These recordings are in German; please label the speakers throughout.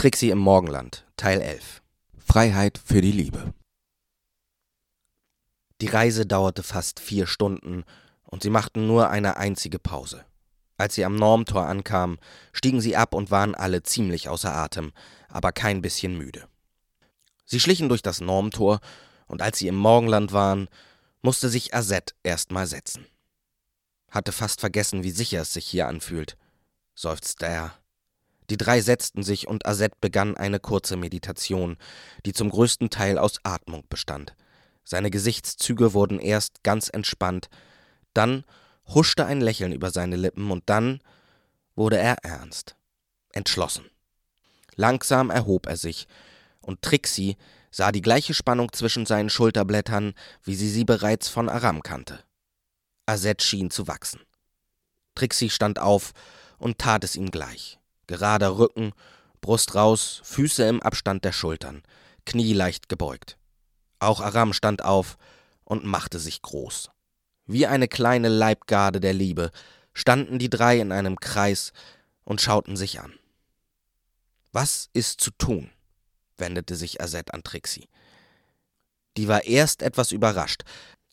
Speaker 1: Trixie im Morgenland, Teil 11. Freiheit für die Liebe. Die Reise dauerte fast vier Stunden und sie machten nur eine einzige Pause. Als sie am Normtor ankamen, stiegen sie ab und waren alle ziemlich außer Atem, aber kein bisschen müde. Sie schlichen durch das Normtor und als sie im Morgenland waren, musste sich Azet erstmal setzen. Hatte fast vergessen, wie sicher es sich hier anfühlt, seufzte er. Die drei setzten sich und Azet begann eine kurze Meditation, die zum größten Teil aus Atmung bestand. Seine Gesichtszüge wurden erst ganz entspannt, dann huschte ein Lächeln über seine Lippen und dann wurde er ernst, entschlossen. Langsam erhob er sich, und Trixie sah die gleiche Spannung zwischen seinen Schulterblättern, wie sie sie bereits von Aram kannte. Azet schien zu wachsen. Trixie stand auf und tat es ihm gleich. Gerader Rücken, Brust raus, Füße im Abstand der Schultern, Knie leicht gebeugt. Auch Aram stand auf und machte sich groß. Wie eine kleine Leibgarde der Liebe standen die drei in einem Kreis und schauten sich an. Was ist zu tun? wendete sich Azet an Trixie. Die war erst etwas überrascht,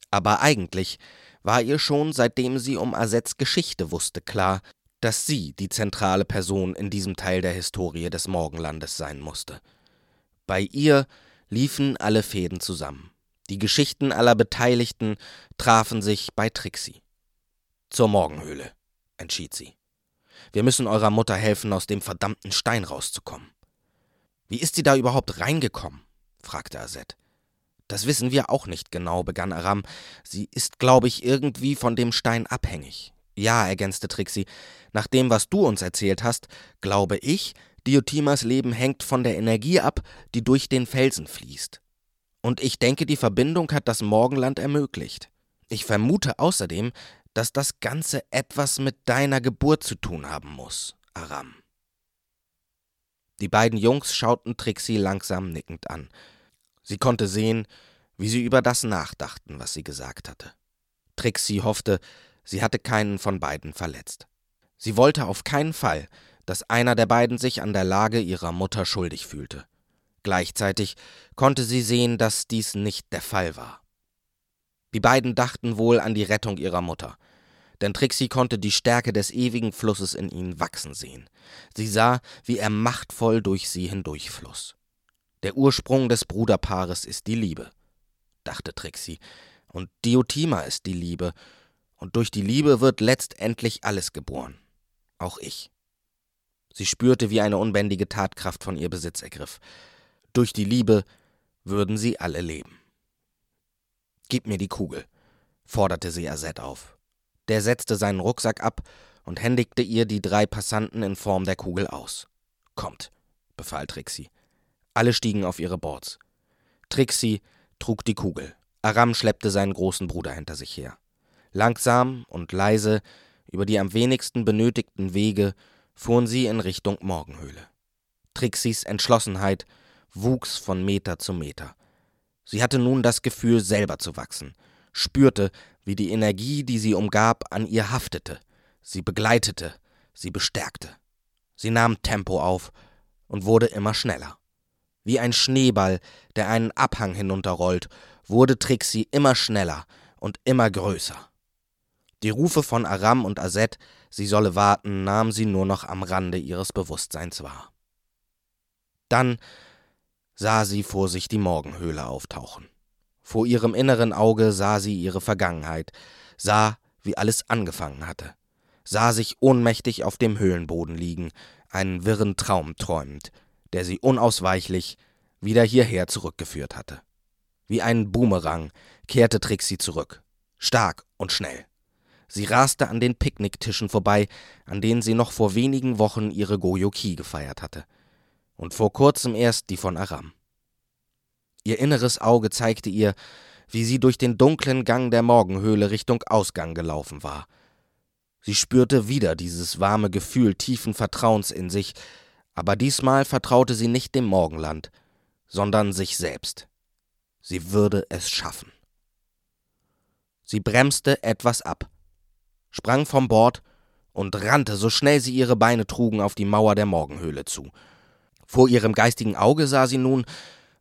Speaker 1: aber eigentlich war ihr schon, seitdem sie um Azets Geschichte wusste, klar, dass sie die zentrale Person in diesem Teil der Historie des Morgenlandes sein musste. Bei ihr liefen alle Fäden zusammen. Die Geschichten aller Beteiligten trafen sich bei Trixie. Zur Morgenhöhle, entschied sie. Wir müssen eurer Mutter helfen, aus dem verdammten Stein rauszukommen. Wie ist sie da überhaupt reingekommen? fragte Azet. Das wissen wir auch nicht genau, begann Aram. Sie ist, glaube ich, irgendwie von dem Stein abhängig. Ja, ergänzte Trixie, nach dem, was du uns erzählt hast, glaube ich, Diotimas Leben hängt von der Energie ab, die durch den Felsen fließt. Und ich denke, die Verbindung hat das Morgenland ermöglicht. Ich vermute außerdem, dass das Ganze etwas mit deiner Geburt zu tun haben muss, Aram. Die beiden Jungs schauten Trixie langsam nickend an. Sie konnte sehen, wie sie über das nachdachten, was sie gesagt hatte. Trixie hoffte, sie hatte keinen von beiden verletzt. Sie wollte auf keinen Fall, dass einer der beiden sich an der Lage ihrer Mutter schuldig fühlte. Gleichzeitig konnte sie sehen, dass dies nicht der Fall war. Die beiden dachten wohl an die Rettung ihrer Mutter, denn Trixie konnte die Stärke des ewigen Flusses in ihnen wachsen sehen. Sie sah, wie er machtvoll durch sie hindurchfloss. Der Ursprung des Bruderpaares ist die Liebe, dachte Trixie, und Diotima ist die Liebe, und durch die Liebe wird letztendlich alles geboren, auch ich. Sie spürte, wie eine unbändige Tatkraft von ihr Besitz ergriff. Durch die Liebe würden sie alle leben. Gib mir die Kugel, forderte sie Azet auf. Der setzte seinen Rucksack ab und händigte ihr die drei Passanten in Form der Kugel aus. Kommt, befahl Trixie. Alle stiegen auf ihre Boards. Trixie trug die Kugel. Aram schleppte seinen großen Bruder hinter sich her. Langsam und leise, über die am wenigsten benötigten Wege, fuhren sie in Richtung Morgenhöhle. Trixies Entschlossenheit wuchs von Meter zu Meter. Sie hatte nun das Gefühl, selber zu wachsen, spürte, wie die Energie, die sie umgab, an ihr haftete, sie begleitete, sie bestärkte. Sie nahm Tempo auf und wurde immer schneller. Wie ein Schneeball, der einen Abhang hinunterrollt, wurde Trixie immer schneller und immer größer. Die Rufe von Aram und Azet, sie solle warten, nahm sie nur noch am Rande ihres Bewusstseins wahr. Dann sah sie vor sich die Morgenhöhle auftauchen. Vor ihrem inneren Auge sah sie ihre Vergangenheit, sah, wie alles angefangen hatte, sah sich ohnmächtig auf dem Höhlenboden liegen, einen wirren Traum träumend, der sie unausweichlich wieder hierher zurückgeführt hatte. Wie ein Boomerang kehrte Trixie zurück, stark und schnell. Sie raste an den Picknicktischen vorbei, an denen sie noch vor wenigen Wochen ihre Goyoki gefeiert hatte. Und vor kurzem erst die von Aram. Ihr inneres Auge zeigte ihr, wie sie durch den dunklen Gang der Morgenhöhle Richtung Ausgang gelaufen war. Sie spürte wieder dieses warme Gefühl tiefen Vertrauens in sich, aber diesmal vertraute sie nicht dem Morgenland, sondern sich selbst. Sie würde es schaffen. Sie bremste etwas ab, sprang vom Bord und rannte, so schnell sie ihre Beine trugen, auf die Mauer der Morgenhöhle zu. Vor ihrem geistigen Auge sah sie nun,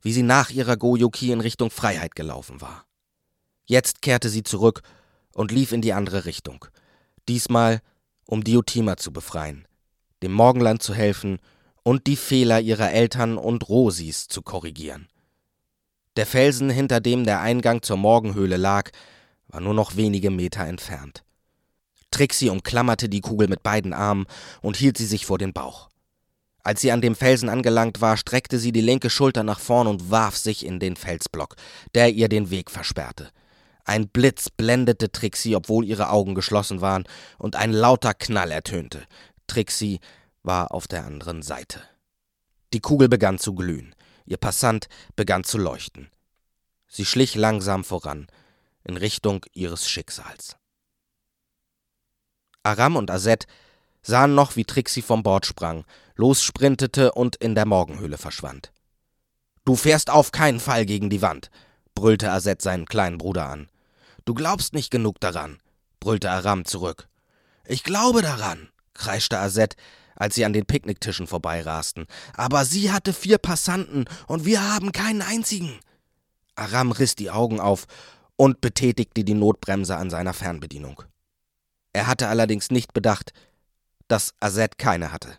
Speaker 1: wie sie nach ihrer Gojuki in Richtung Freiheit gelaufen war. Jetzt kehrte sie zurück und lief in die andere Richtung. Diesmal, um Diotima zu befreien, dem Morgenland zu helfen und die Fehler ihrer Eltern und Rosis zu korrigieren. Der Felsen, hinter dem der Eingang zur Morgenhöhle lag, war nur noch wenige Meter entfernt. Trixie umklammerte die Kugel mit beiden Armen und hielt sie sich vor den Bauch. Als sie an dem Felsen angelangt war, streckte sie die linke Schulter nach vorn und warf sich in den Felsblock, der ihr den Weg versperrte. Ein Blitz blendete Trixie, obwohl ihre Augen geschlossen waren, und ein lauter Knall ertönte. Trixie war auf der anderen Seite. Die Kugel begann zu glühen. Ihr Passant begann zu leuchten. Sie schlich langsam voran, in Richtung ihres Schicksals. Aram und Azet sahen noch, wie Trixie vom Bord sprang, lossprintete und in der Morgenhöhle verschwand. Du fährst auf keinen Fall gegen die Wand, brüllte Azet seinen kleinen Bruder an. Du glaubst nicht genug daran, brüllte Aram zurück. Ich glaube daran, kreischte Azet, als sie an den Picknicktischen vorbeirasten. Aber sie hatte vier Passanten und wir haben keinen einzigen. Aram riss die Augen auf und betätigte die Notbremse an seiner Fernbedienung. Er hatte allerdings nicht bedacht, dass Azet keine hatte.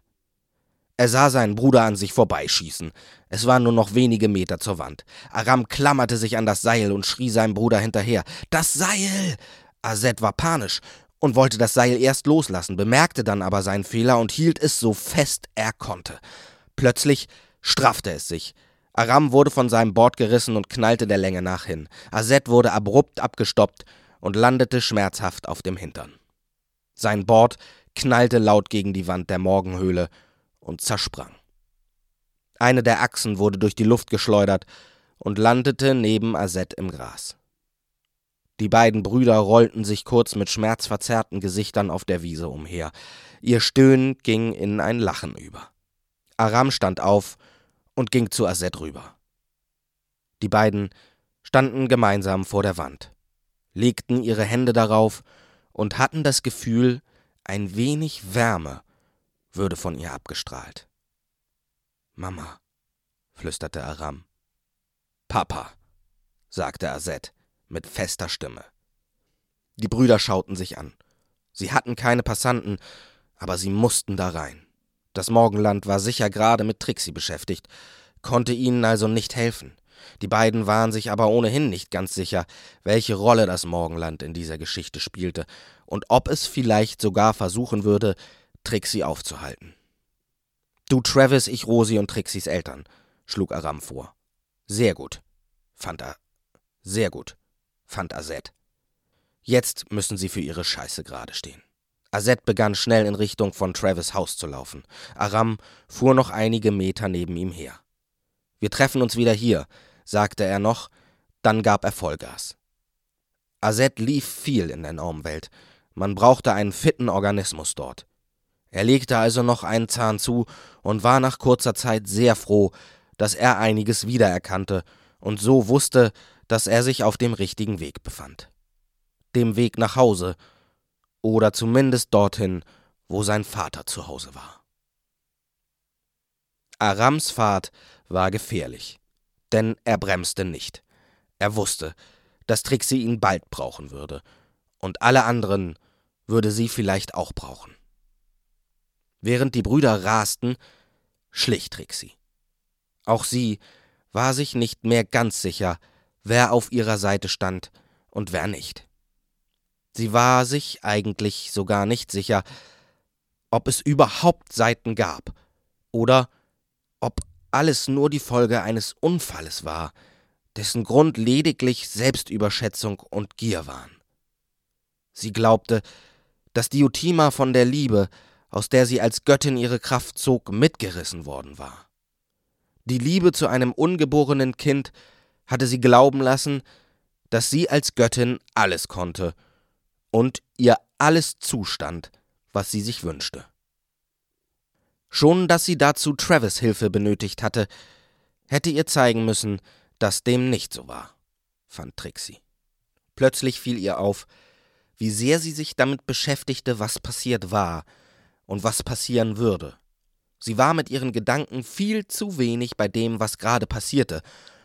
Speaker 1: Er sah seinen Bruder an sich vorbeischießen. Es waren nur noch wenige Meter zur Wand. Aram klammerte sich an das Seil und schrie seinem Bruder hinterher. Das Seil! Azet war panisch und wollte das Seil erst loslassen, bemerkte dann aber seinen Fehler und hielt es so fest er konnte. Plötzlich straffte es sich. Aram wurde von seinem Bord gerissen und knallte der Länge nach hin. Azet wurde abrupt abgestoppt und landete schmerzhaft auf dem Hintern. Sein Bord knallte laut gegen die Wand der Morgenhöhle und zersprang. Eine der Achsen wurde durch die Luft geschleudert und landete neben Azet im Gras. Die beiden Brüder rollten sich kurz mit schmerzverzerrten Gesichtern auf der Wiese umher. Ihr Stöhnen ging in ein Lachen über. Aram stand auf und ging zu Azet rüber. Die beiden standen gemeinsam vor der Wand, legten ihre Hände darauf und hatten das Gefühl, ein wenig Wärme würde von ihr abgestrahlt. Mama, flüsterte Aram. Papa, sagte Azet mit fester Stimme. Die Brüder schauten sich an. Sie hatten keine Passanten, aber sie mussten da rein. Das Morgenland war sicher gerade mit Trixie beschäftigt, konnte ihnen also nicht helfen. Die beiden waren sich aber ohnehin nicht ganz sicher, welche Rolle das Morgenland in dieser Geschichte spielte und ob es vielleicht sogar versuchen würde, Trixie aufzuhalten. Du Travis, ich Rosi und Trixies Eltern, schlug Aram vor. Sehr gut, fand er. Sehr gut, fand Azet. Jetzt müssen sie für ihre Scheiße gerade stehen. Azet begann schnell in Richtung von Travis Haus zu laufen. Aram fuhr noch einige Meter neben ihm her. Wir treffen uns wieder hier, sagte er noch, dann gab er Vollgas. Azet lief viel in der Normwelt. Man brauchte einen fitten Organismus dort. Er legte also noch einen Zahn zu und war nach kurzer Zeit sehr froh, dass er einiges wiedererkannte und so wusste, dass er sich auf dem richtigen Weg befand. Dem Weg nach Hause oder zumindest dorthin, wo sein Vater zu Hause war. Arams Fahrt war gefährlich, denn er bremste nicht. Er wusste, dass Trixie ihn bald brauchen würde, und alle anderen würde sie vielleicht auch brauchen. Während die Brüder rasten, schlich Trixie. Auch sie war sich nicht mehr ganz sicher, wer auf ihrer Seite stand und wer nicht. Sie war sich eigentlich sogar nicht sicher, ob es überhaupt Seiten gab oder ob alles nur die Folge eines Unfalles war, dessen Grund lediglich Selbstüberschätzung und Gier waren. Sie glaubte, dass Diotima von der Liebe, aus der sie als Göttin ihre Kraft zog, mitgerissen worden war. Die Liebe zu einem ungeborenen Kind hatte sie glauben lassen, dass sie als Göttin alles konnte und ihr alles zustand, was sie sich wünschte. Schon dass sie dazu Travis Hilfe benötigt hatte, hätte ihr zeigen müssen, dass dem nicht so war, fand Trixie. Plötzlich fiel ihr auf, wie sehr sie sich damit beschäftigte, was passiert war und was passieren würde. Sie war mit ihren Gedanken viel zu wenig bei dem, was gerade passierte,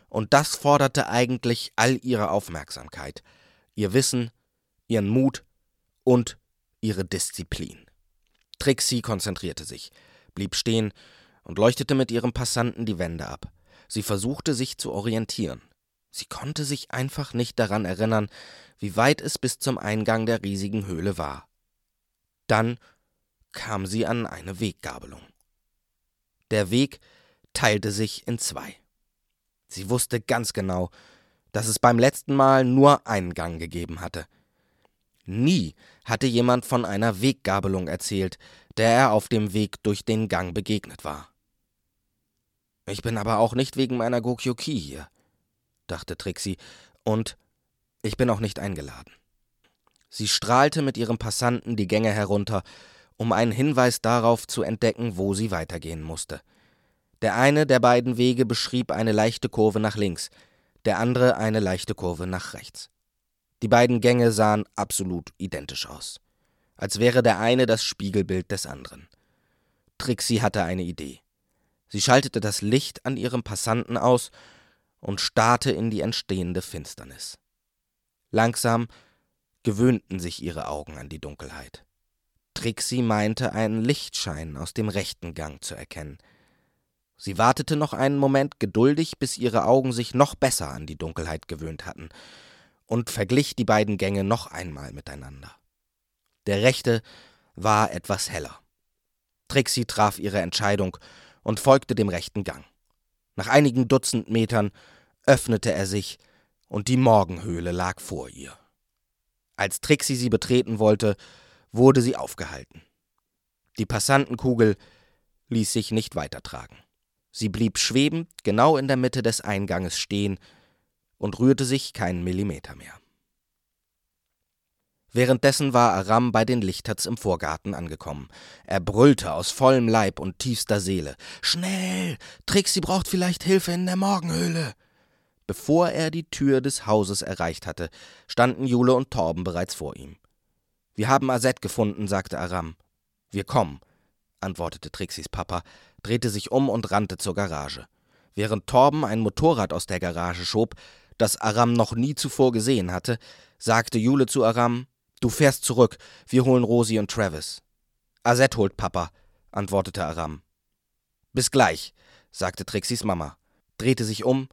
Speaker 1: und das forderte eigentlich all ihre Aufmerksamkeit, ihr Wissen, ihren Mut und ihre Disziplin. Trixie konzentrierte sich, blieb stehen und leuchtete mit ihrem Passanten die Wände ab. Sie versuchte sich zu orientieren. Sie konnte sich einfach nicht daran erinnern, wie weit es bis zum Eingang der riesigen Höhle war. Dann kam sie an eine Weggabelung. Der Weg teilte sich in zwei. Sie wusste ganz genau, dass es beim letzten Mal nur einen Gang gegeben hatte. Nie hatte jemand von einer Weggabelung erzählt, der er auf dem Weg durch den Gang begegnet war. Ich bin aber auch nicht wegen meiner Gokyoki hier, dachte Trixie, und ich bin auch nicht eingeladen. Sie strahlte mit ihrem Passanten die Gänge herunter, um einen Hinweis darauf zu entdecken, wo sie weitergehen musste. Der eine der beiden Wege beschrieb eine leichte Kurve nach links, der andere eine leichte Kurve nach rechts. Die beiden Gänge sahen absolut identisch aus, als wäre der eine das Spiegelbild des anderen. Trixie hatte eine Idee. Sie schaltete das Licht an ihrem Passanten aus und starrte in die entstehende Finsternis. Langsam gewöhnten sich ihre Augen an die Dunkelheit. Trixie meinte, einen Lichtschein aus dem rechten Gang zu erkennen – Sie wartete noch einen Moment geduldig, bis ihre Augen sich noch besser an die Dunkelheit gewöhnt hatten, und verglich die beiden Gänge noch einmal miteinander. Der rechte war etwas heller. Trixie traf ihre Entscheidung und folgte dem rechten Gang. Nach einigen Dutzend Metern öffnete er sich, und die Morgenhöhle lag vor ihr. Als Trixie sie betreten wollte, wurde sie aufgehalten. Die Passantenkugel ließ sich nicht weitertragen. Sie blieb schwebend genau in der Mitte des Einganges stehen und rührte sich keinen Millimeter mehr. Währenddessen war Aram bei den Lichterts im Vorgarten angekommen. Er brüllte aus vollem Leib und tiefster Seele. Schnell! Trixie braucht vielleicht Hilfe in der Morgenhöhle! Bevor er die Tür des Hauses erreicht hatte, standen Jule und Torben bereits vor ihm. Wir haben Aset gefunden, sagte Aram. Wir kommen, antwortete Trixis Papa, drehte sich um und rannte zur Garage. Während Torben ein Motorrad aus der Garage schob, das Aram noch nie zuvor gesehen hatte, sagte Jule zu Aram: Du fährst zurück, wir holen Rosi und Travis. Azet holt Papa, antwortete Aram. Bis gleich, sagte Trixis Mama, drehte sich um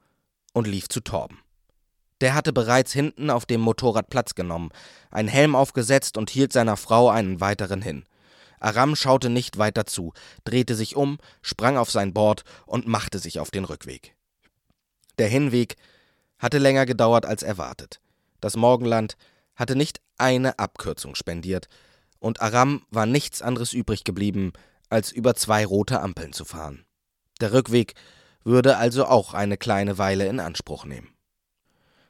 Speaker 1: und lief zu Torben. Der hatte bereits hinten auf dem Motorrad Platz genommen, einen Helm aufgesetzt und hielt seiner Frau einen weiteren hin. Aram schaute nicht weiter zu, drehte sich um, sprang auf sein Board und machte sich auf den Rückweg. Der Hinweg hatte länger gedauert als erwartet. Das Morgenland hatte nicht eine Abkürzung spendiert, und Aram war nichts anderes übrig geblieben, als über zwei rote Ampeln zu fahren. Der Rückweg würde also auch eine kleine Weile in Anspruch nehmen.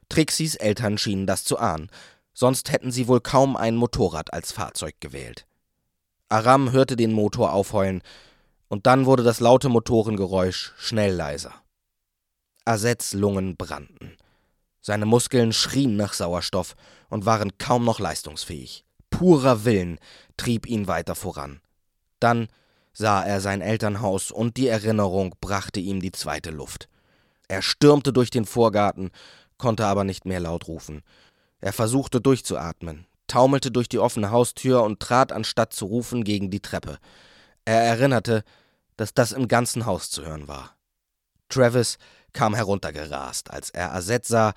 Speaker 1: Trixis Eltern schienen das zu ahnen, sonst hätten sie wohl kaum ein Motorrad als Fahrzeug gewählt. Aram hörte den Motor aufheulen, und dann wurde das laute Motorengeräusch schnell leiser. Azets Lungen brannten. Seine Muskeln schrien nach Sauerstoff und waren kaum noch leistungsfähig. Purer Willen trieb ihn weiter voran. Dann sah er sein Elternhaus und die Erinnerung brachte ihm die zweite Luft. Er stürmte durch den Vorgarten, konnte aber nicht mehr laut rufen. Er versuchte durchzuatmen, taumelte durch die offene Haustür und trat anstatt zu rufen gegen die Treppe. Er erinnerte, dass das im ganzen Haus zu hören war. Travis kam heruntergerast. Als er Azet sah,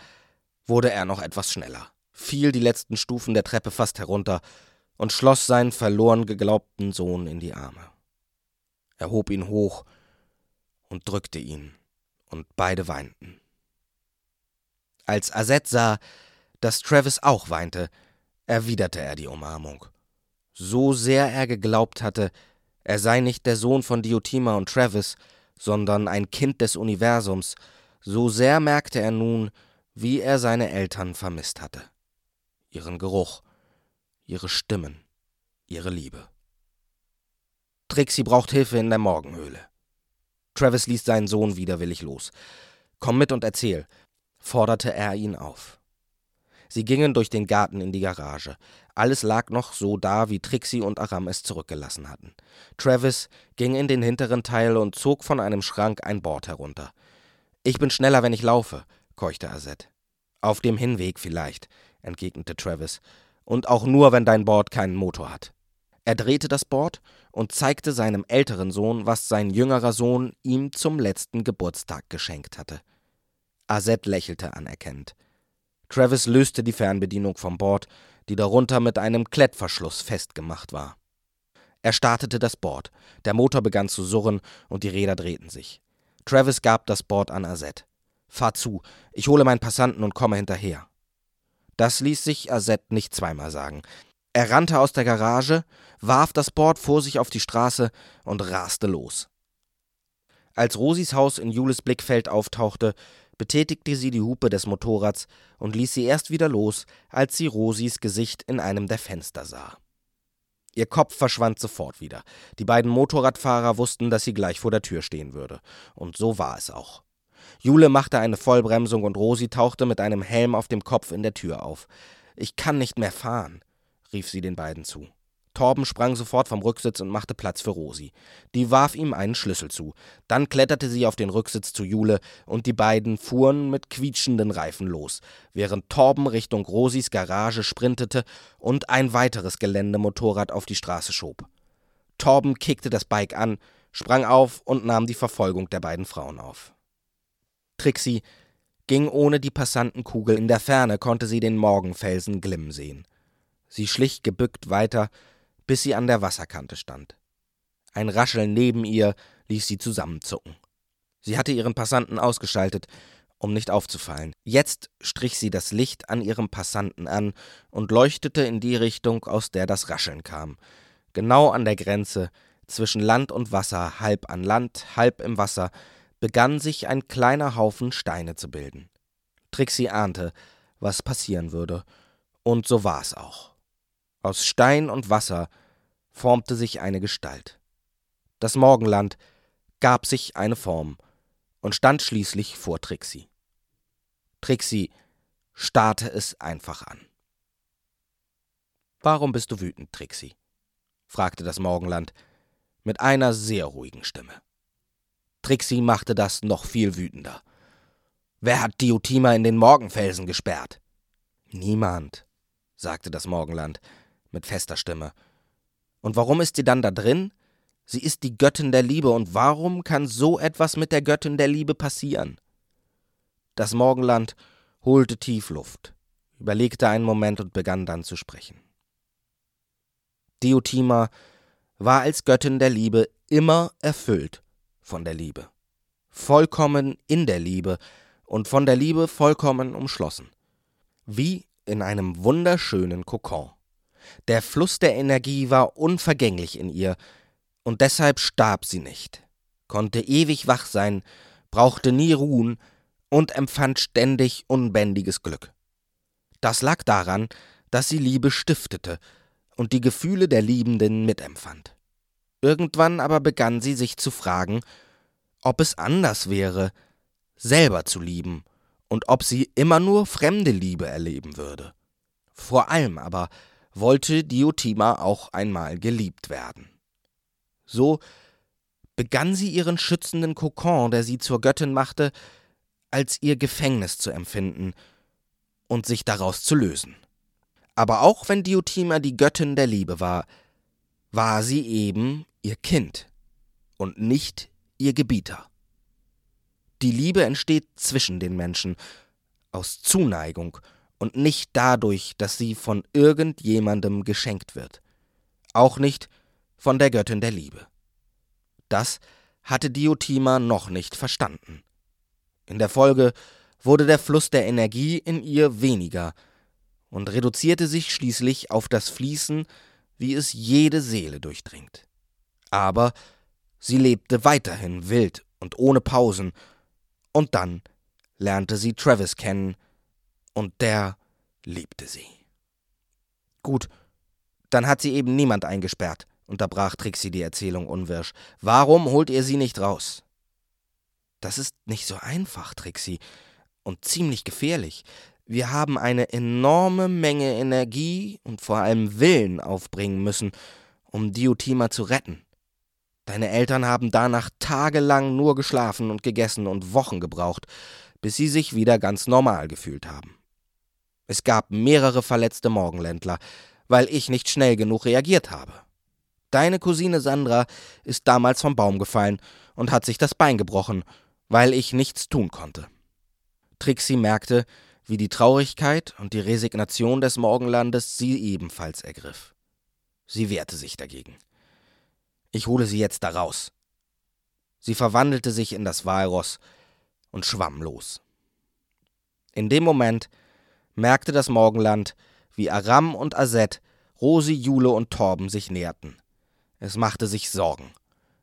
Speaker 1: wurde er noch etwas schneller, fiel die letzten Stufen der Treppe fast herunter und schloss seinen verloren geglaubten Sohn in die Arme. Er hob ihn hoch und drückte ihn, und beide weinten. Als Azet sah, dass Travis auch weinte, erwiderte er die Umarmung. So sehr er geglaubt hatte, er sei nicht der Sohn von Diotima und Travis, sondern ein Kind des Universums, so sehr merkte er nun, wie er seine Eltern vermisst hatte. Ihren Geruch, ihre Stimmen, ihre Liebe. Trixie braucht Hilfe in der Morgenhöhle. Travis ließ seinen Sohn widerwillig los. Komm mit und erzähl, forderte er ihn auf. Sie gingen durch den Garten in die Garage. Alles lag noch so da, wie Trixie und Aram es zurückgelassen hatten. Travis ging in den hinteren Teil und zog von einem Schrank ein Board herunter. Ich bin schneller, wenn ich laufe, keuchte Azet. Auf dem Hinweg vielleicht, entgegnete Travis. Und auch nur, wenn dein Board keinen Motor hat. Er drehte das Board und zeigte seinem älteren Sohn, was sein jüngerer Sohn ihm zum letzten Geburtstag geschenkt hatte. Azet lächelte anerkennend. Travis löste die Fernbedienung vom Board, die darunter mit einem Klettverschluss festgemacht war. Er startete das Board. Der Motor begann zu surren und die Räder drehten sich. Travis gab das Board an Azet. Fahr zu, ich hole meinen Passanten und komme hinterher. Das ließ sich Azet nicht zweimal sagen. Er rannte aus der Garage, warf das Board vor sich auf die Straße und raste los. Als Rosis Haus in Jules Blickfeld auftauchte, betätigte sie die Hupe des Motorrads und ließ sie erst wieder los, als sie Rosis Gesicht in einem der Fenster sah. Ihr Kopf verschwand sofort wieder. Die beiden Motorradfahrer wussten, dass sie gleich vor der Tür stehen würde. Und so war es auch. Jule machte eine Vollbremsung und Rosi tauchte mit einem Helm auf dem Kopf in der Tür auf. Ich kann nicht mehr fahren rief sie den beiden zu. Torben sprang sofort vom Rücksitz und machte Platz für Rosi. Die warf ihm einen Schlüssel zu. Dann kletterte sie auf den Rücksitz zu Jule und die beiden fuhren mit quietschenden Reifen los, während Torben Richtung Rosis Garage sprintete und ein weiteres Geländemotorrad auf die Straße schob. Torben kickte das Bike an, sprang auf und nahm die Verfolgung der beiden Frauen auf. Trixie ging ohne die Passantenkugel in der Ferne, konnte sie den Morgenfelsen glimmen sehen. Sie schlich gebückt weiter, bis sie an der Wasserkante stand. Ein Rascheln neben ihr ließ sie zusammenzucken. Sie hatte ihren Passanten ausgeschaltet, um nicht aufzufallen. Jetzt strich sie das Licht an ihrem Passanten an und leuchtete in die Richtung, aus der das Rascheln kam. Genau an der Grenze zwischen Land und Wasser, halb an Land, halb im Wasser, begann sich ein kleiner Haufen Steine zu bilden. Trixie ahnte, was passieren würde, und so war es auch. Aus Stein und Wasser formte sich eine Gestalt. Das Morgenland gab sich eine Form und stand schließlich vor Trixie. Trixie starrte es einfach an. Warum bist du wütend, Trixie? fragte das Morgenland mit einer sehr ruhigen Stimme. Trixie machte das noch viel wütender. Wer hat Diotima in den Morgenfelsen gesperrt? Niemand, sagte das Morgenland mit fester Stimme. Und warum ist sie dann da drin? Sie ist die Göttin der Liebe, und warum kann so etwas mit der Göttin der Liebe passieren? Das Morgenland holte tief Luft, überlegte einen Moment und begann dann zu sprechen. Diotima war als Göttin der Liebe immer erfüllt von der Liebe, vollkommen in der Liebe und von der Liebe vollkommen umschlossen, wie in einem wunderschönen Kokon. Der Fluss der Energie war unvergänglich in ihr, und deshalb starb sie nicht, konnte ewig wach sein, brauchte nie ruhen und empfand ständig unbändiges Glück. Das lag daran, dass sie Liebe stiftete und die Gefühle der Liebenden mitempfand. Irgendwann aber begann sie sich zu fragen, ob es anders wäre, selber zu lieben und ob sie immer nur fremde Liebe erleben würde. Vor allem aber wollte Diotima auch einmal geliebt werden. So begann sie ihren schützenden Kokon, der sie zur Göttin machte, als ihr Gefängnis zu empfinden und sich daraus zu lösen. Aber auch wenn Diotima die Göttin der Liebe war, war sie eben ihr Kind und nicht ihr Gebieter. Die Liebe entsteht zwischen den Menschen, aus Zuneigung und nicht dadurch, dass sie von irgendjemandem geschenkt wird. Auch nicht von der Göttin der Liebe. Das hatte Diotima noch nicht verstanden. In der Folge wurde der Fluss der Energie in ihr weniger und reduzierte sich schließlich auf das Fließen, wie es jede Seele durchdringt. Aber sie lebte weiterhin wild und ohne Pausen, und dann lernte sie Travis kennen, und der liebte sie. Gut, dann hat sie eben niemand eingesperrt, unterbrach Trixie die Erzählung unwirsch. Warum holt ihr sie nicht raus? Das ist nicht so einfach, Trixie, und ziemlich gefährlich. Wir haben eine enorme Menge Energie und vor allem Willen aufbringen müssen, um Diotima zu retten. Deine Eltern haben danach tagelang nur geschlafen und gegessen und Wochen gebraucht, bis sie sich wieder ganz normal gefühlt haben. Es gab mehrere verletzte Morgenländler, weil ich nicht schnell genug reagiert habe. Deine Cousine Sandra ist damals vom Baum gefallen und hat sich das Bein gebrochen, weil ich nichts tun konnte. Trixie merkte, wie die Traurigkeit und die Resignation des Morgenlandes sie ebenfalls ergriff. Sie wehrte sich dagegen. Ich hole sie jetzt da raus. Sie verwandelte sich in das Walross und schwamm los. In dem Moment merkte das Morgenland, wie Aram und Azet, Rosi, Jule und Torben sich näherten. Es machte sich Sorgen.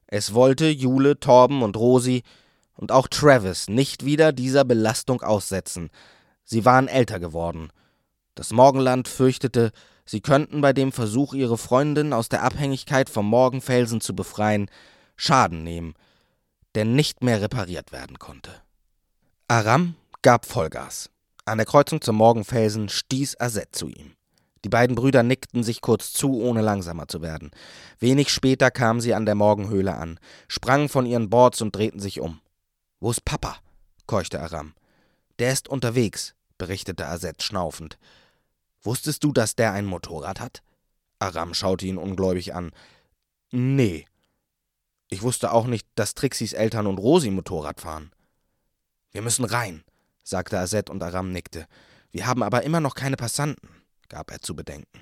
Speaker 1: Es wollte Jule, Torben und Rosi und auch Travis nicht wieder dieser Belastung aussetzen. Sie waren älter geworden. Das Morgenland fürchtete, sie könnten bei dem Versuch, ihre Freundin aus der Abhängigkeit vom Morgenfelsen zu befreien, Schaden nehmen, der nicht mehr repariert werden konnte. Aram gab Vollgas. An der Kreuzung zum Morgenfelsen stieß Azet zu ihm. Die beiden Brüder nickten sich kurz zu, ohne langsamer zu werden. Wenig später kamen sie an der Morgenhöhle an, sprangen von ihren Boards und drehten sich um. Wo ist Papa? keuchte Aram. Der ist unterwegs, berichtete Azet schnaufend. Wusstest du, dass der ein Motorrad hat? Aram schaute ihn ungläubig an. Nee. Ich wusste auch nicht, dass Trixis Eltern und Rosi Motorrad fahren. Wir müssen rein, sagte Azet und Aram nickte. Wir haben aber immer noch keine Passanten, gab er zu bedenken.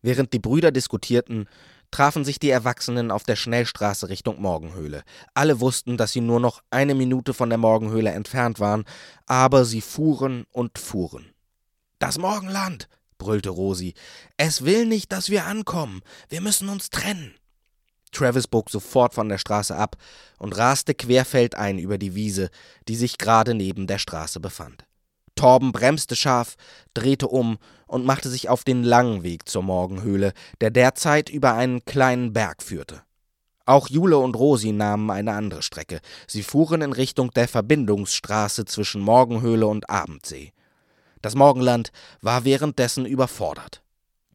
Speaker 1: Während die Brüder diskutierten, trafen sich die Erwachsenen auf der Schnellstraße Richtung Morgenhöhle. Alle wussten, dass sie nur noch eine Minute von der Morgenhöhle entfernt waren, aber sie fuhren und fuhren. Das Morgenland, brüllte Rosi. Es will nicht, dass wir ankommen. Wir müssen uns trennen. Travis bog sofort von der Straße ab und raste querfeldein über die Wiese, die sich gerade neben der Straße befand. Torben bremste scharf, drehte um und machte sich auf den langen Weg zur Morgenhöhle, der derzeit über einen kleinen Berg führte. Auch Jule und Rosi nahmen eine andere Strecke. Sie fuhren in Richtung der Verbindungsstraße zwischen Morgenhöhle und Abendsee. Das Morgenland war währenddessen überfordert.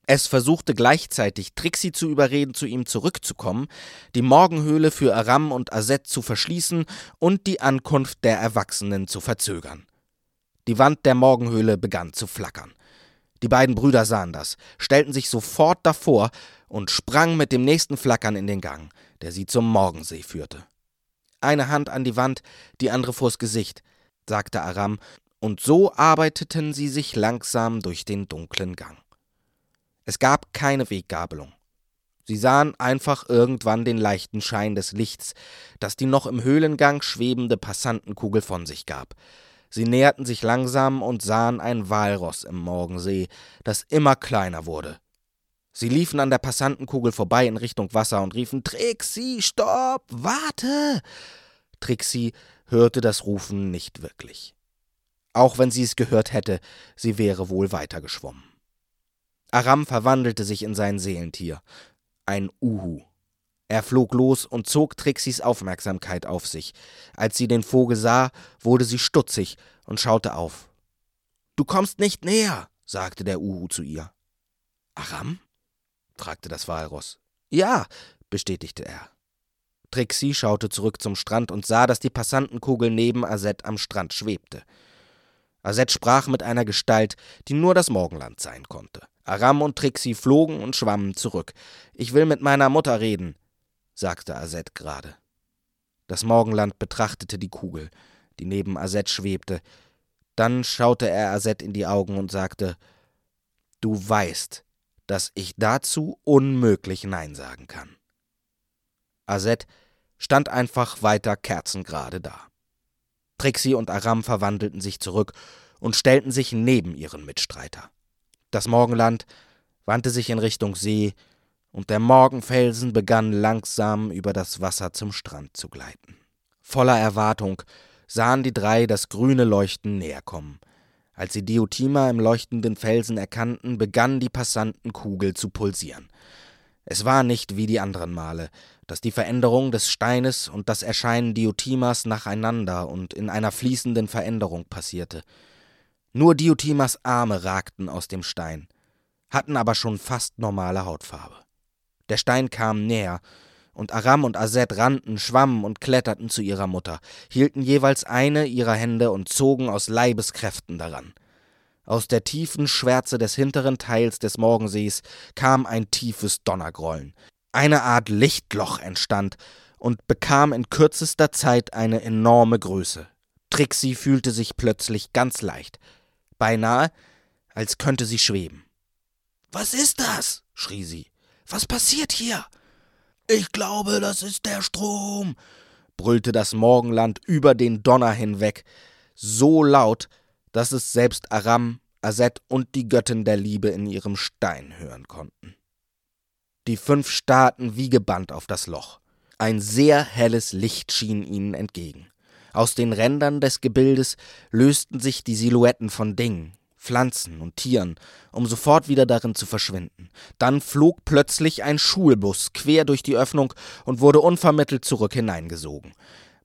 Speaker 1: Es versuchte gleichzeitig, Trixie zu überreden, zu ihm zurückzukommen, die Morgenhöhle für Aram und Azet zu verschließen und die Ankunft der Erwachsenen zu verzögern. Die Wand der Morgenhöhle begann zu flackern. Die beiden Brüder sahen das, stellten sich sofort davor und sprangen mit dem nächsten Flackern in den Gang, der sie zum Morgensee führte. Eine Hand an die Wand, die andere vors Gesicht, sagte Aram, und so arbeiteten sie sich langsam durch den dunklen Gang. Es gab keine Weggabelung. Sie sahen einfach irgendwann den leichten Schein des Lichts, das die noch im Höhlengang schwebende Passantenkugel von sich gab. Sie näherten sich langsam und sahen ein Walross im Morgensee, das immer kleiner wurde. Sie liefen an der Passantenkugel vorbei in Richtung Wasser und riefen Trixie, stopp, warte. Trixie hörte das Rufen nicht wirklich. Auch wenn sie es gehört hätte, sie wäre wohl weitergeschwommen. Aram verwandelte sich in sein Seelentier, ein Uhu. Er flog los und zog Trixis Aufmerksamkeit auf sich. Als sie den Vogel sah, wurde sie stutzig und schaute auf. Du kommst nicht näher, sagte der Uhu zu ihr. Aram? fragte das Walross. Ja, bestätigte er. Trixie schaute zurück zum Strand und sah, dass die Passantenkugel neben Azet am Strand schwebte. Azet sprach mit einer Gestalt, die nur das Morgenland sein konnte. Aram und Trixie flogen und schwammen zurück. Ich will mit meiner Mutter reden, sagte Azet gerade. Das Morgenland betrachtete die Kugel, die neben Azet schwebte. Dann schaute er Azet in die Augen und sagte: Du weißt, dass ich dazu unmöglich Nein sagen kann. Azet stand einfach weiter kerzengerade da. Trixie und Aram verwandelten sich zurück und stellten sich neben ihren Mitstreiter. Das Morgenland wandte sich in Richtung See, und der Morgenfelsen begann langsam über das Wasser zum Strand zu gleiten. Voller Erwartung sahen die drei das grüne Leuchten näher kommen. Als sie Diotima im leuchtenden Felsen erkannten, begann die Passantenkugel zu pulsieren. Es war nicht wie die anderen Male, dass die Veränderung des Steines und das Erscheinen Diotimas nacheinander und in einer fließenden Veränderung passierte. Nur Diotimas Arme ragten aus dem Stein, hatten aber schon fast normale Hautfarbe. Der Stein kam näher, und Aram und Aset rannten, schwammen und kletterten zu ihrer Mutter, hielten jeweils eine ihrer Hände und zogen aus Leibeskräften daran. Aus der tiefen Schwärze des hinteren Teils des Morgensees kam ein tiefes Donnergrollen. Eine Art Lichtloch entstand und bekam in kürzester Zeit eine enorme Größe. Trixie fühlte sich plötzlich ganz leicht, beinahe als könnte sie schweben.
Speaker 2: Was ist das? schrie sie. Was passiert hier?
Speaker 3: Ich glaube, das ist der Strom,
Speaker 1: brüllte das Morgenland über den Donner hinweg, so laut, dass es selbst Aram, Aset und die Göttin der Liebe in ihrem Stein hören konnten. Die fünf starrten wie gebannt auf das Loch. Ein sehr helles Licht schien ihnen entgegen. Aus den Rändern des Gebildes lösten sich die Silhouetten von Dingen, Pflanzen und Tieren, um sofort wieder darin zu verschwinden. Dann flog plötzlich ein Schulbus quer durch die Öffnung und wurde unvermittelt zurück hineingesogen.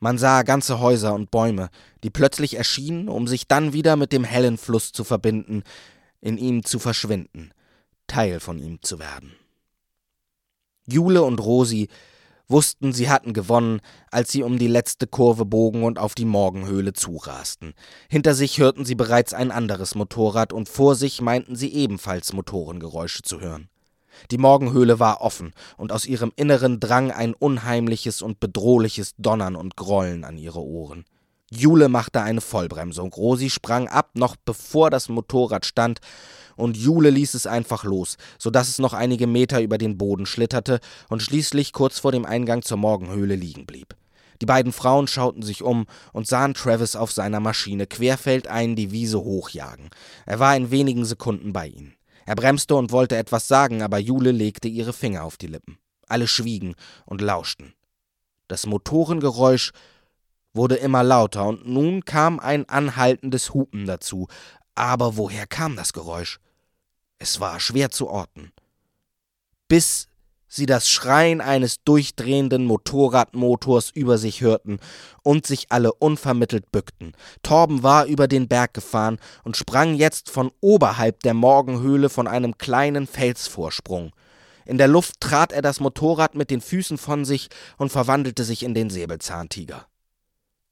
Speaker 1: Man sah ganze Häuser und Bäume, die plötzlich erschienen, um sich dann wieder mit dem hellen Fluss zu verbinden, in ihm zu verschwinden, Teil von ihm zu werden. Jule und Rosi wussten, sie hatten gewonnen, als sie um die letzte Kurve bogen und auf die Morgenhöhle zurasten. Hinter sich hörten sie bereits ein anderes Motorrad und vor sich meinten sie ebenfalls Motorengeräusche zu hören. Die Morgenhöhle war offen, und aus ihrem Inneren drang ein unheimliches und bedrohliches Donnern und Grollen an ihre Ohren. Jule machte eine Vollbremsung. Rosi sprang ab, noch bevor das Motorrad stand, und Jule ließ es einfach los, so dass es noch einige Meter über den Boden schlitterte und schließlich kurz vor dem Eingang zur Morgenhöhle liegen blieb. Die beiden Frauen schauten sich um und sahen Travis auf seiner Maschine querfeldein die Wiese hochjagen. Er war in wenigen Sekunden bei ihnen. Er bremste und wollte etwas sagen, aber Jule legte ihre Finger auf die Lippen. Alle schwiegen und lauschten. Das Motorengeräusch wurde immer lauter, und nun kam ein anhaltendes Hupen dazu. Aber woher kam das Geräusch? Es war schwer zu orten. Bis sie das Schreien eines durchdrehenden Motorradmotors über sich hörten und sich alle unvermittelt bückten. Torben war über den Berg gefahren und sprang jetzt von oberhalb der Morgenhöhle von einem kleinen Felsvorsprung. In der Luft trat er das Motorrad mit den Füßen von sich und verwandelte sich in den Säbelzahntiger.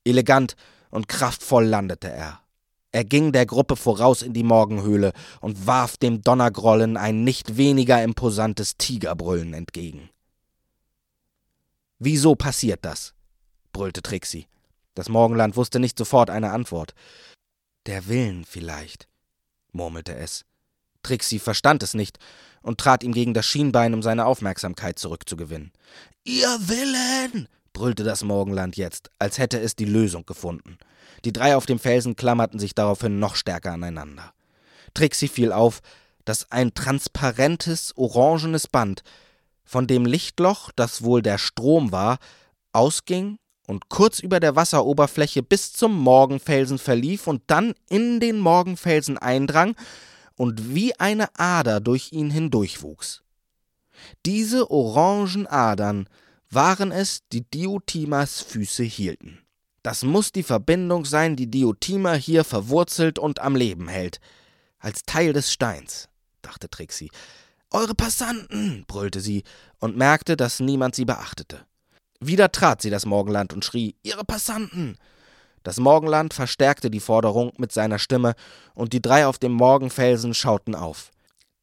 Speaker 1: Elegant und kraftvoll landete er. Er ging der Gruppe voraus in die Morgenhöhle und warf dem Donnergrollen ein nicht weniger imposantes Tigerbrüllen entgegen. Wieso passiert das? brüllte Trixie. Das Morgenland wusste nicht sofort eine Antwort. Der Willen vielleicht, murmelte es. Trixie verstand es nicht und trat ihm gegen das Schienbein, um seine Aufmerksamkeit zurückzugewinnen.
Speaker 3: Ihr Willen!
Speaker 1: Brüllte das Morgenland jetzt, als hätte es die Lösung gefunden. Die drei auf dem Felsen klammerten sich daraufhin noch stärker aneinander. Trixie fiel auf, dass ein transparentes, orangenes Band, von dem Lichtloch, das wohl der Strom war, ausging und kurz über der Wasseroberfläche bis zum Morgenfelsen verlief und dann in den Morgenfelsen eindrang und wie eine Ader durch ihn hindurchwuchs. Diese orangen Adern waren es, die Diotimas Füße hielten. Das muss die Verbindung sein, die Diotima hier verwurzelt und am Leben hält. Als Teil des Steins, dachte Trixie. Eure Passanten, brüllte sie und merkte, dass niemand sie beachtete. Wieder trat sie das Morgenland und schrie: Ihre Passanten! Das Morgenland verstärkte die Forderung mit seiner Stimme, und die drei auf dem Morgenfelsen schauten auf.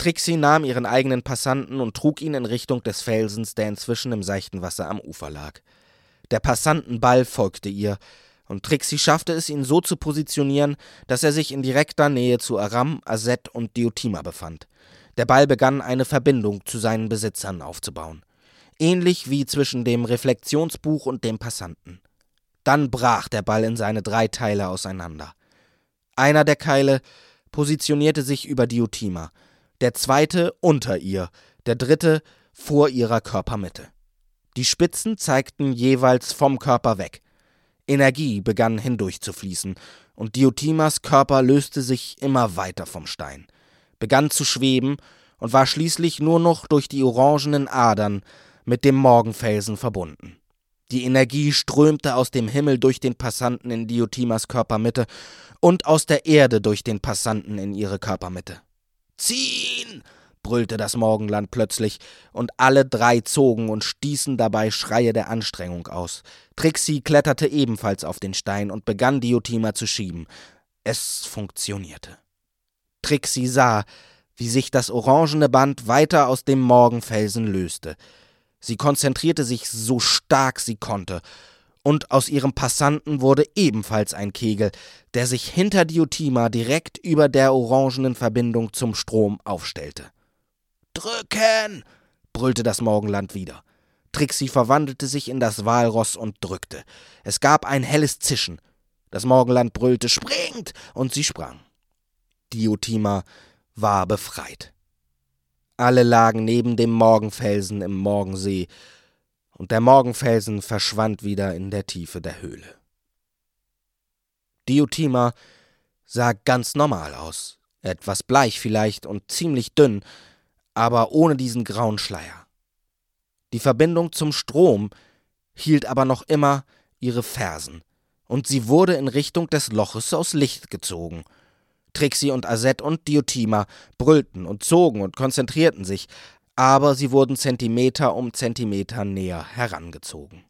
Speaker 1: Trixie nahm ihren eigenen Passanten und trug ihn in Richtung des Felsens, der inzwischen im seichten Wasser am Ufer lag. Der Passantenball folgte ihr, und Trixie schaffte es, ihn so zu positionieren, dass er sich in direkter Nähe zu Aram, Aset und Diotima befand. Der Ball begann eine Verbindung zu seinen Besitzern aufzubauen. Ähnlich wie zwischen dem Reflexionsbuch und dem Passanten. Dann brach der Ball in seine drei Teile auseinander. Einer der Keile positionierte sich über Diotima, der zweite unter ihr, der dritte vor ihrer Körpermitte. Die Spitzen zeigten jeweils vom Körper weg. Energie begann hindurchzufließen, und Diotimas Körper löste sich immer weiter vom Stein, begann zu schweben und war schließlich nur noch durch die orangenen Adern mit dem Morgenfelsen verbunden. Die Energie strömte aus dem Himmel durch den Passanten in Diotimas Körpermitte und aus der Erde durch den Passanten in ihre Körpermitte. Ziehen! brüllte das Morgenland plötzlich, und alle drei zogen und stießen dabei Schreie der Anstrengung aus. Trixie kletterte ebenfalls auf den Stein und begann Diotima zu schieben. Es funktionierte. Trixie sah, wie sich das orangene Band weiter aus dem Morgenfelsen löste. Sie konzentrierte sich so stark sie konnte, und aus ihrem Passanten wurde ebenfalls ein Kegel, der sich hinter Diotima direkt über der orangenen Verbindung zum Strom aufstellte. Drücken! brüllte das Morgenland wieder. Trixie verwandelte sich in das Walross und drückte. Es gab ein helles Zischen. Das Morgenland brüllte Springt! und sie sprang. Diotima war befreit. Alle lagen neben dem Morgenfelsen im Morgensee, und der Morgenfelsen verschwand wieder in der Tiefe der Höhle. Diotima sah ganz normal aus, etwas bleich vielleicht und ziemlich dünn, aber ohne diesen grauen Schleier. Die Verbindung zum Strom hielt aber noch immer ihre Fersen, und sie wurde in Richtung des Loches aus Licht gezogen – Trixie und Azet und Diotima brüllten und zogen und konzentrierten sich, aber sie wurden Zentimeter um Zentimeter näher herangezogen.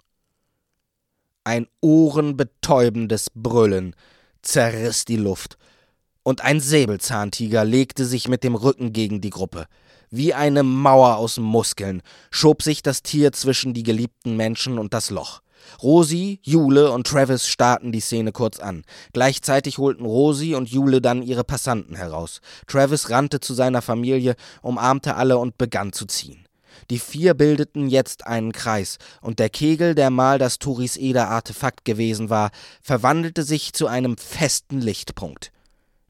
Speaker 1: Ein ohrenbetäubendes Brüllen zerriss die Luft, und ein Säbelzahntiger legte sich mit dem Rücken gegen die Gruppe. Wie eine Mauer aus Muskeln schob sich das Tier zwischen die geliebten Menschen und das Loch. Rosi, Jule und Travis starrten die Szene kurz an. Gleichzeitig holten Rosi und Jule dann ihre Passanten heraus. Travis rannte zu seiner Familie, umarmte alle und begann zu ziehen. Die vier bildeten jetzt einen Kreis, und der Kegel, der mal das Turis Eder Artefakt gewesen war, verwandelte sich zu einem festen Lichtpunkt.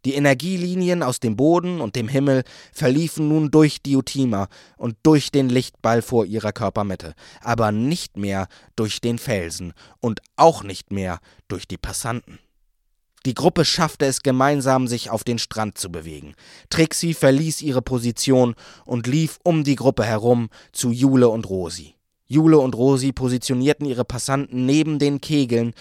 Speaker 1: Die Energielinien aus dem Boden und dem Himmel verliefen nun durch Diotima und durch den Lichtball vor ihrer Körpermitte, aber nicht mehr durch den Felsen und auch nicht mehr durch die Passanten. Die Gruppe schaffte es gemeinsam, sich auf den Strand zu bewegen. Trixie verließ ihre Position und lief um die Gruppe herum zu Jule und Rosi. Jule und Rosi positionierten ihre Passanten neben den Kegeln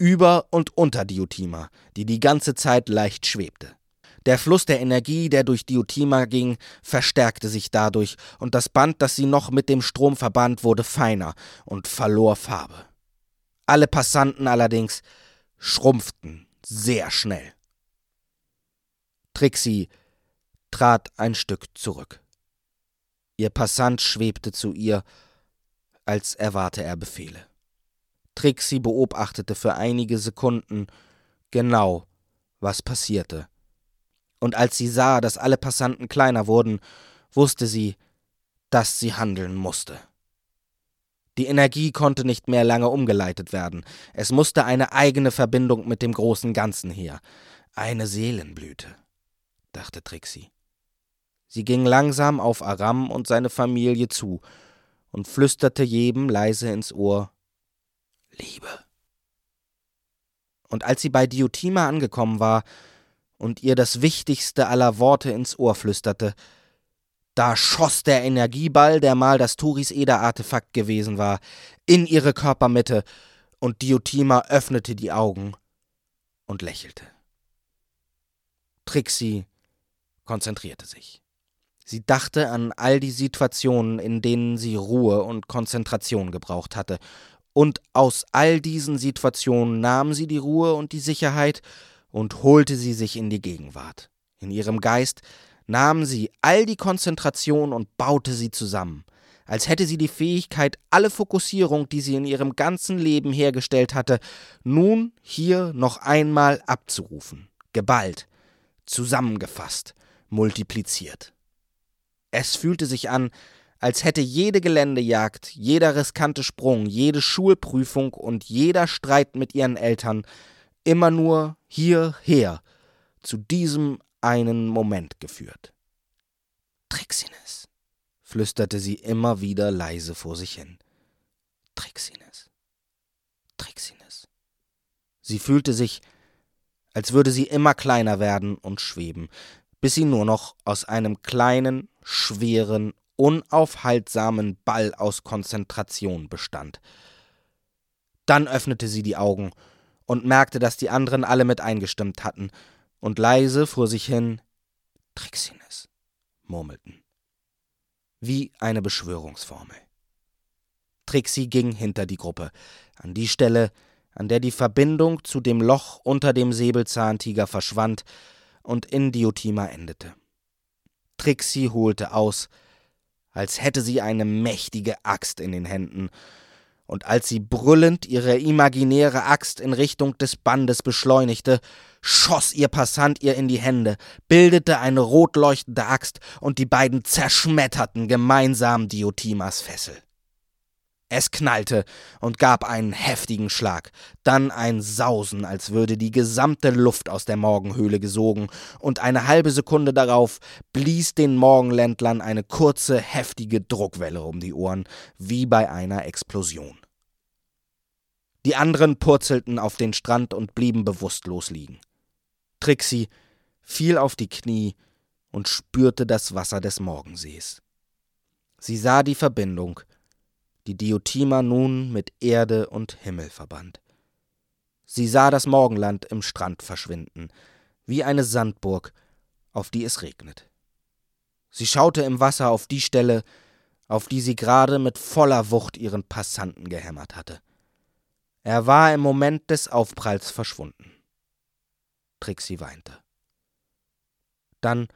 Speaker 1: über und unter Diotima, die die ganze Zeit leicht schwebte. Der Fluss der Energie, der durch Diotima ging, verstärkte sich dadurch, und das Band, das sie noch mit dem Strom verband, wurde feiner und verlor Farbe. Alle Passanten allerdings schrumpften sehr schnell. Trixie trat ein Stück zurück. Ihr Passant schwebte zu ihr, als erwarte er Befehle. Trixie beobachtete für einige Sekunden genau, was passierte. Und als sie sah, dass alle Passanten kleiner wurden, wusste sie, dass sie handeln musste. Die Energie konnte nicht mehr lange umgeleitet werden. Es musste eine eigene Verbindung mit dem großen Ganzen her. Eine Seelenblüte, dachte Trixie. Sie ging langsam auf Aram und seine Familie zu und flüsterte jedem leise ins Ohr Liebe. Und als sie bei Diotima angekommen war und ihr das wichtigste aller Worte ins Ohr flüsterte, da schoss der Energieball, der mal das Turis Eder-Artefakt gewesen war, in ihre Körpermitte, und Diotima öffnete die Augen und lächelte. Trixie konzentrierte sich. Sie dachte an all die Situationen, in denen sie Ruhe und Konzentration gebraucht hatte, und aus all diesen Situationen nahm sie die Ruhe und die Sicherheit und holte sie sich in die Gegenwart. In ihrem Geist nahm sie all die Konzentration und baute sie zusammen, als hätte sie die Fähigkeit, alle Fokussierung, die sie in ihrem ganzen Leben hergestellt hatte, nun hier noch einmal abzurufen, geballt, zusammengefasst, multipliziert. Es fühlte sich an, als hätte jede Geländejagd, jeder riskante Sprung, jede Schulprüfung und jeder Streit mit ihren Eltern immer nur hierher, zu diesem einen Moment geführt. Trixines, flüsterte sie immer wieder leise vor sich hin. Trixines, Trixines. Sie fühlte sich, als würde sie immer kleiner werden und schweben, bis sie nur noch aus einem kleinen, schweren, unaufhaltsamen Ball aus Konzentration bestand. Dann öffnete sie die Augen und merkte, dass die anderen alle mit eingestimmt hatten, und leise vor sich hin Trixines murmelten. Wie eine Beschwörungsformel. Trixie ging hinter die Gruppe, an die Stelle, an der die Verbindung zu dem Loch unter dem Säbelzahntiger verschwand und in Diotima endete. Trixie holte aus, als hätte sie eine mächtige Axt in den Händen, und als sie brüllend ihre imaginäre Axt in Richtung des Bandes beschleunigte, schoss ihr Passant ihr in die Hände, bildete eine rot leuchtende Axt, und die beiden zerschmetterten gemeinsam Diotimas Fessel. Es knallte und gab einen heftigen Schlag, dann ein Sausen, als würde die gesamte Luft aus der Morgenhöhle gesogen, und eine halbe Sekunde darauf blies den Morgenländlern eine kurze, heftige Druckwelle um die Ohren, wie bei einer Explosion. Die anderen purzelten auf den Strand und blieben bewusstlos liegen. Trixie fiel auf die Knie und spürte das Wasser des Morgensees. Sie sah die Verbindung die Diotima nun mit Erde und Himmel verband. Sie sah das Morgenland im Strand verschwinden, wie eine Sandburg, auf die es regnet. Sie schaute im Wasser auf die Stelle, auf die sie gerade mit voller Wucht ihren Passanten gehämmert hatte. Er war im Moment des Aufpralls verschwunden. Trixie weinte. Dann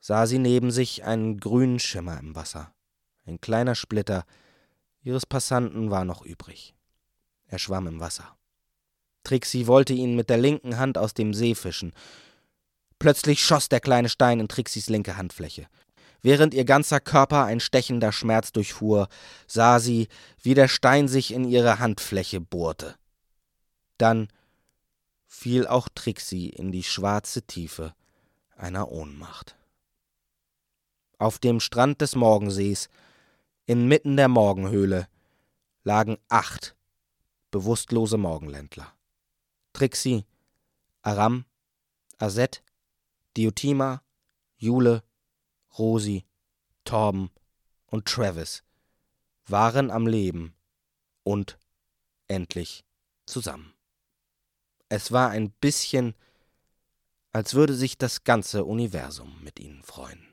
Speaker 1: sah sie neben sich einen grünen Schimmer im Wasser, ein kleiner Splitter, Ihres Passanten war noch übrig. Er schwamm im Wasser. Trixie wollte ihn mit der linken Hand aus dem See fischen. Plötzlich schoss der kleine Stein in Trixies linke Handfläche. Während ihr ganzer Körper ein stechender Schmerz durchfuhr, sah sie, wie der Stein sich in ihre Handfläche bohrte. Dann fiel auch Trixie in die schwarze Tiefe einer Ohnmacht. Auf dem Strand des Morgensees Inmitten der Morgenhöhle lagen acht bewusstlose Morgenländler. Trixie, Aram, Azet, Diotima, Jule, Rosi, Torben und Travis waren am Leben und endlich zusammen. Es war ein bisschen, als würde sich das ganze Universum mit ihnen freuen.